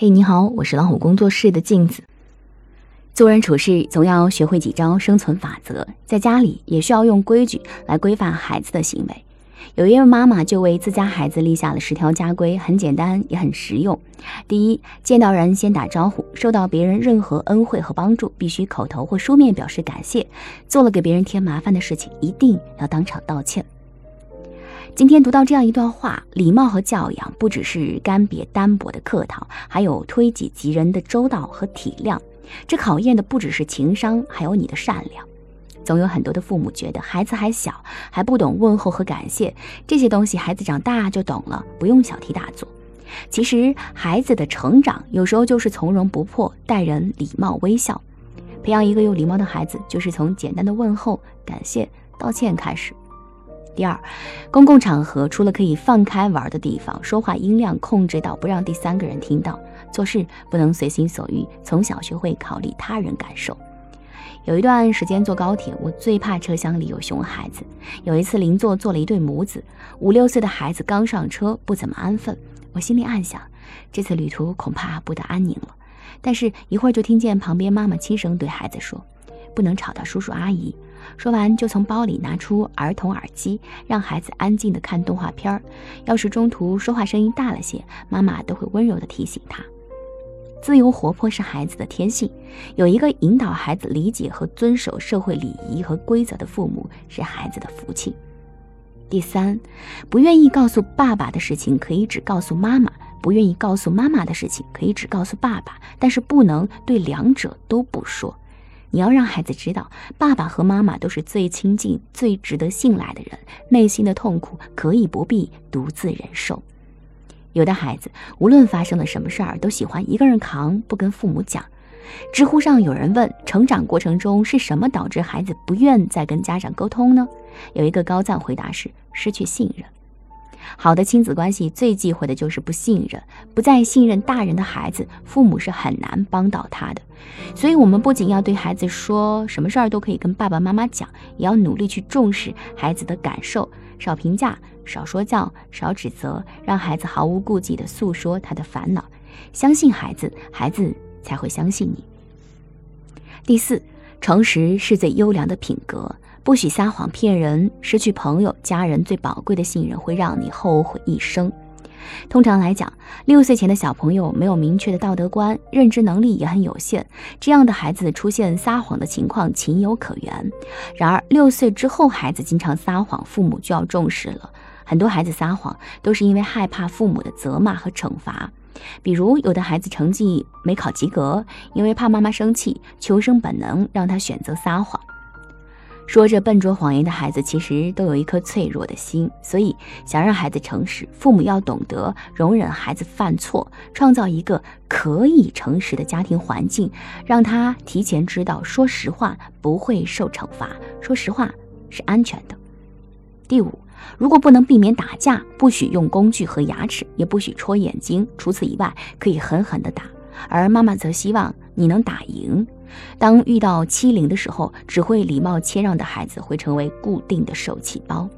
嘿，你好，我是老虎工作室的镜子。做人处事总要学会几招生存法则，在家里也需要用规矩来规范孩子的行为。有一位妈妈就为自家孩子立下了十条家规，很简单也很实用。第一，见到人先打招呼，受到别人任何恩惠和帮助，必须口头或书面表示感谢。做了给别人添麻烦的事情，一定要当场道歉。今天读到这样一段话：礼貌和教养不只是干瘪单薄的客套，还有推己及人的周到和体谅。这考验的不只是情商，还有你的善良。总有很多的父母觉得孩子还小，还不懂问候和感谢这些东西，孩子长大就懂了，不用小题大做。其实孩子的成长有时候就是从容不迫，待人礼貌微笑。培养一个有礼貌的孩子，就是从简单的问候、感谢、道歉开始。第二，公共场合除了可以放开玩的地方，说话音量控制到不让第三个人听到，做事不能随心所欲，从小学会考虑他人感受。有一段时间坐高铁，我最怕车厢里有熊孩子。有一次邻座坐了一对母子，五六岁的孩子刚上车，不怎么安分。我心里暗想，这次旅途恐怕不得安宁了。但是，一会儿就听见旁边妈妈轻声对孩子说：“不能吵到叔叔阿姨。”说完，就从包里拿出儿童耳机，让孩子安静的看动画片儿。要是中途说话声音大了些，妈妈都会温柔的提醒他。自由活泼是孩子的天性，有一个引导孩子理解和遵守社会礼仪和规则的父母是孩子的福气。第三，不愿意告诉爸爸的事情可以只告诉妈妈，不愿意告诉妈妈的事情可以只告诉爸爸，但是不能对两者都不说。你要让孩子知道，爸爸和妈妈都是最亲近、最值得信赖的人，内心的痛苦可以不必独自忍受。有的孩子无论发生了什么事儿，都喜欢一个人扛，不跟父母讲。知乎上有人问：成长过程中是什么导致孩子不愿再跟家长沟通呢？有一个高赞回答是：失去信任。好的亲子关系最忌讳的就是不信任，不再信任大人的孩子，父母是很难帮到他的。所以，我们不仅要对孩子说什么事儿都可以跟爸爸妈妈讲，也要努力去重视孩子的感受，少评价，少说教，少指责，让孩子毫无顾忌地诉说他的烦恼。相信孩子，孩子才会相信你。第四，诚实是最优良的品格。不许撒谎骗人，失去朋友、家人最宝贵的信任会让你后悔一生。通常来讲，六岁前的小朋友没有明确的道德观，认知能力也很有限，这样的孩子出现撒谎的情况情有可原。然而，六岁之后，孩子经常撒谎，父母就要重视了。很多孩子撒谎都是因为害怕父母的责骂和惩罚，比如有的孩子成绩没考及格，因为怕妈妈生气，求生本能让他选择撒谎。说着笨拙谎言的孩子，其实都有一颗脆弱的心。所以，想让孩子诚实，父母要懂得容忍孩子犯错，创造一个可以诚实的家庭环境，让他提前知道，说实话不会受惩罚，说实话是安全的。第五，如果不能避免打架，不许用工具和牙齿，也不许戳眼睛。除此以外，可以狠狠地打。而妈妈则希望你能打赢。当遇到欺凌的时候，只会礼貌谦让的孩子会成为固定的受气包。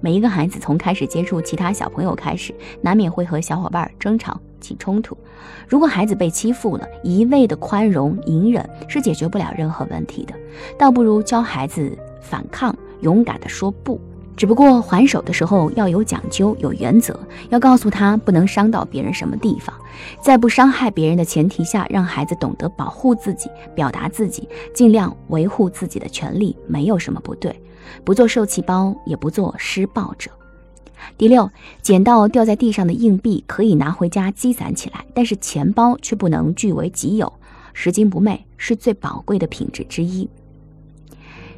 每一个孩子从开始接触其他小朋友开始，难免会和小伙伴争吵起冲突。如果孩子被欺负了，一味的宽容隐忍是解决不了任何问题的，倒不如教孩子反抗，勇敢的说不。只不过还手的时候要有讲究、有原则，要告诉他不能伤到别人什么地方，在不伤害别人的前提下，让孩子懂得保护自己、表达自己，尽量维护自己的权利，没有什么不对。不做受气包，也不做施暴者。第六，捡到掉在地上的硬币可以拿回家积攒起来，但是钱包却不能据为己有。拾金不昧是最宝贵的品质之一。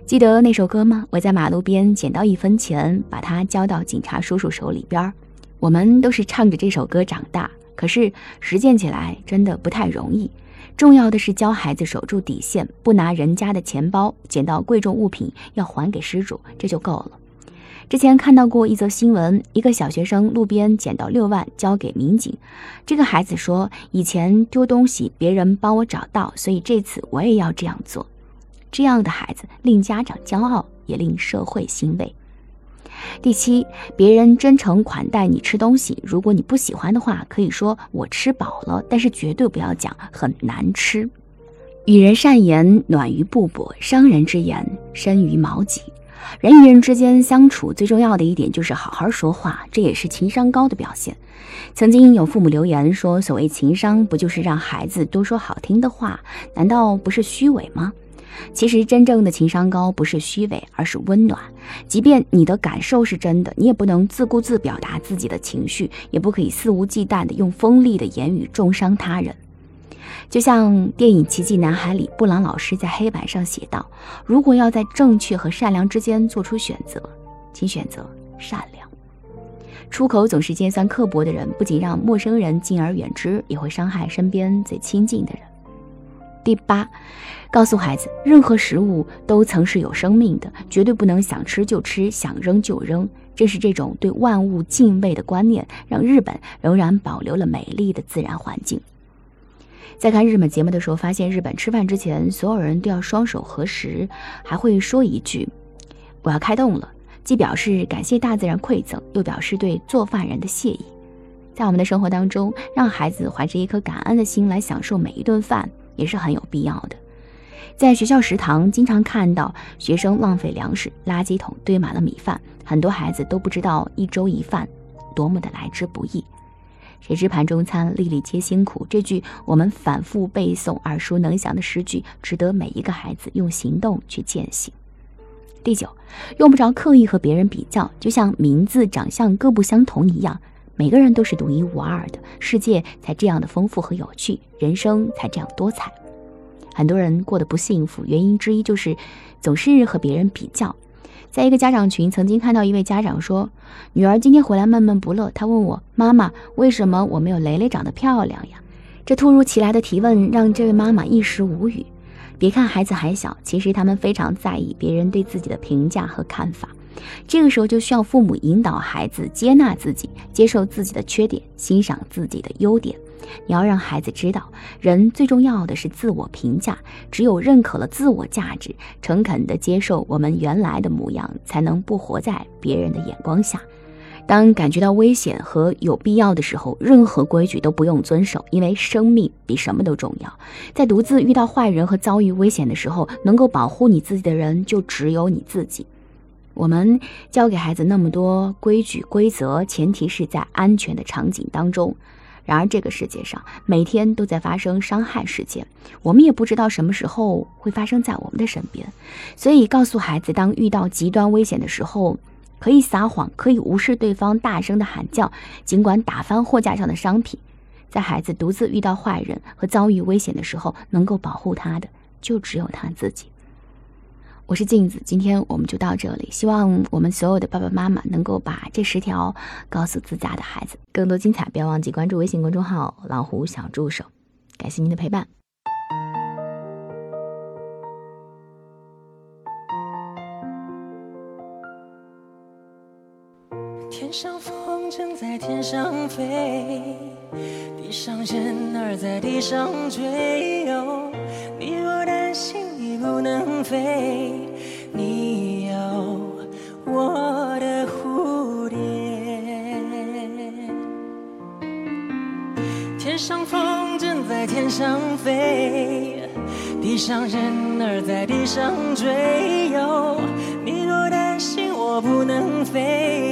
记得那首歌吗？我在马路边捡到一分钱，把它交到警察叔叔手里边。我们都是唱着这首歌长大，可是实践起来真的不太容易。重要的是教孩子守住底线，不拿人家的钱包，捡到贵重物品要还给失主，这就够了。之前看到过一则新闻，一个小学生路边捡到六万，交给民警。这个孩子说：“以前丢东西别人帮我找到，所以这次我也要这样做。”这样的孩子令家长骄傲，也令社会欣慰。第七，别人真诚款待你吃东西，如果你不喜欢的话，可以说我吃饱了，但是绝对不要讲很难吃。与人善言，暖于布帛；伤人之言，深于矛戟。人与人之间相处最重要的一点就是好好说话，这也是情商高的表现。曾经有父母留言说：“所谓情商，不就是让孩子多说好听的话？难道不是虚伪吗？”其实，真正的情商高不是虚伪，而是温暖。即便你的感受是真的，你也不能自顾自表达自己的情绪，也不可以肆无忌惮地用锋利的言语重伤他人。就像电影《奇迹男孩》里，布朗老师在黑板上写道：“如果要在正确和善良之间做出选择，请选择善良。”出口总是尖酸刻薄的人，不仅让陌生人敬而远之，也会伤害身边最亲近的人。第八，告诉孩子，任何食物都曾是有生命的，绝对不能想吃就吃，想扔就扔。正是这种对万物敬畏的观念，让日本仍然保留了美丽的自然环境。在看日本节目的时候，发现日本吃饭之前，所有人都要双手合十，还会说一句：“我要开动了”，既表示感谢大自然馈赠，又表示对做饭人的谢意。在我们的生活当中，让孩子怀着一颗感恩的心来享受每一顿饭。也是很有必要的。在学校食堂，经常看到学生浪费粮食，垃圾桶堆满了米饭，很多孩子都不知道一粥一饭多么的来之不易。谁知盘中餐，粒粒皆辛苦。这句我们反复背诵、耳熟能详的诗句，值得每一个孩子用行动去践行。第九，用不着刻意和别人比较，就像名字、长相各不相同一样。每个人都是独一无二的，世界才这样的丰富和有趣，人生才这样多彩。很多人过得不幸福，原因之一就是总是和别人比较。在一个家长群，曾经看到一位家长说：“女儿今天回来闷闷不乐，她问我妈妈，为什么我没有蕾蕾长得漂亮呀？”这突如其来的提问让这位妈妈一时无语。别看孩子还小，其实他们非常在意别人对自己的评价和看法。这个时候就需要父母引导孩子接纳自己，接受自己的缺点，欣赏自己的优点。你要让孩子知道，人最重要的是自我评价。只有认可了自我价值，诚恳地接受我们原来的模样，才能不活在别人的眼光下。当感觉到危险和有必要的时候，任何规矩都不用遵守，因为生命比什么都重要。在独自遇到坏人和遭遇危险的时候，能够保护你自己的人就只有你自己。我们教给孩子那么多规矩规则，前提是在安全的场景当中。然而，这个世界上每天都在发生伤害事件，我们也不知道什么时候会发生在我们的身边。所以，告诉孩子，当遇到极端危险的时候，可以撒谎，可以无视对方大声的喊叫，尽管打翻货架上的商品。在孩子独自遇到坏人和遭遇危险的时候，能够保护他的，就只有他自己。我是镜子，今天我们就到这里。希望我们所有的爸爸妈妈能够把这十条告诉自家的孩子。更多精彩，不要忘记关注微信公众号“老虎小助手”。感谢您的陪伴。天上风筝在天上飞，地上人儿在地上追。你若。不能飞，你有我的蝴蝶。天上风筝在天上飞，地上人儿在地上追。你若担心我不能飞，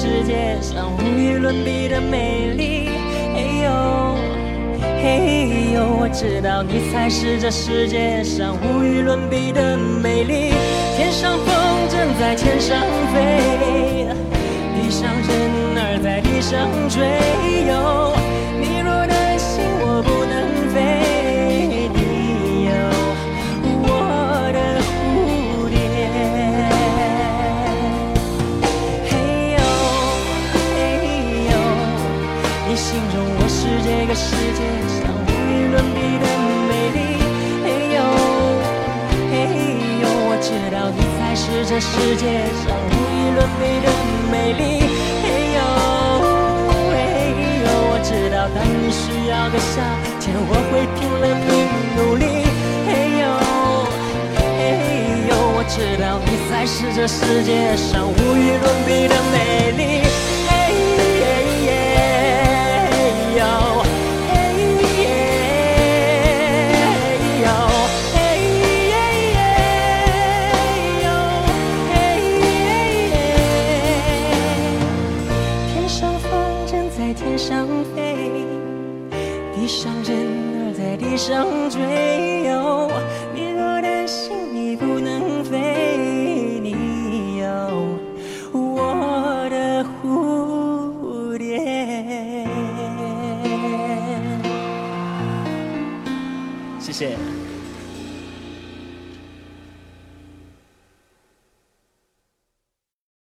世界上无与伦比的美丽，嘿呦，嘿呦，我知道你才是这世界上无与伦比的美丽。天上风筝在天上飞，地上人儿在地上追。哟，你需要的夏天，我会拼了命努力。嘿呦，嘿呦，我知道你才是这世界上无与伦比的美丽。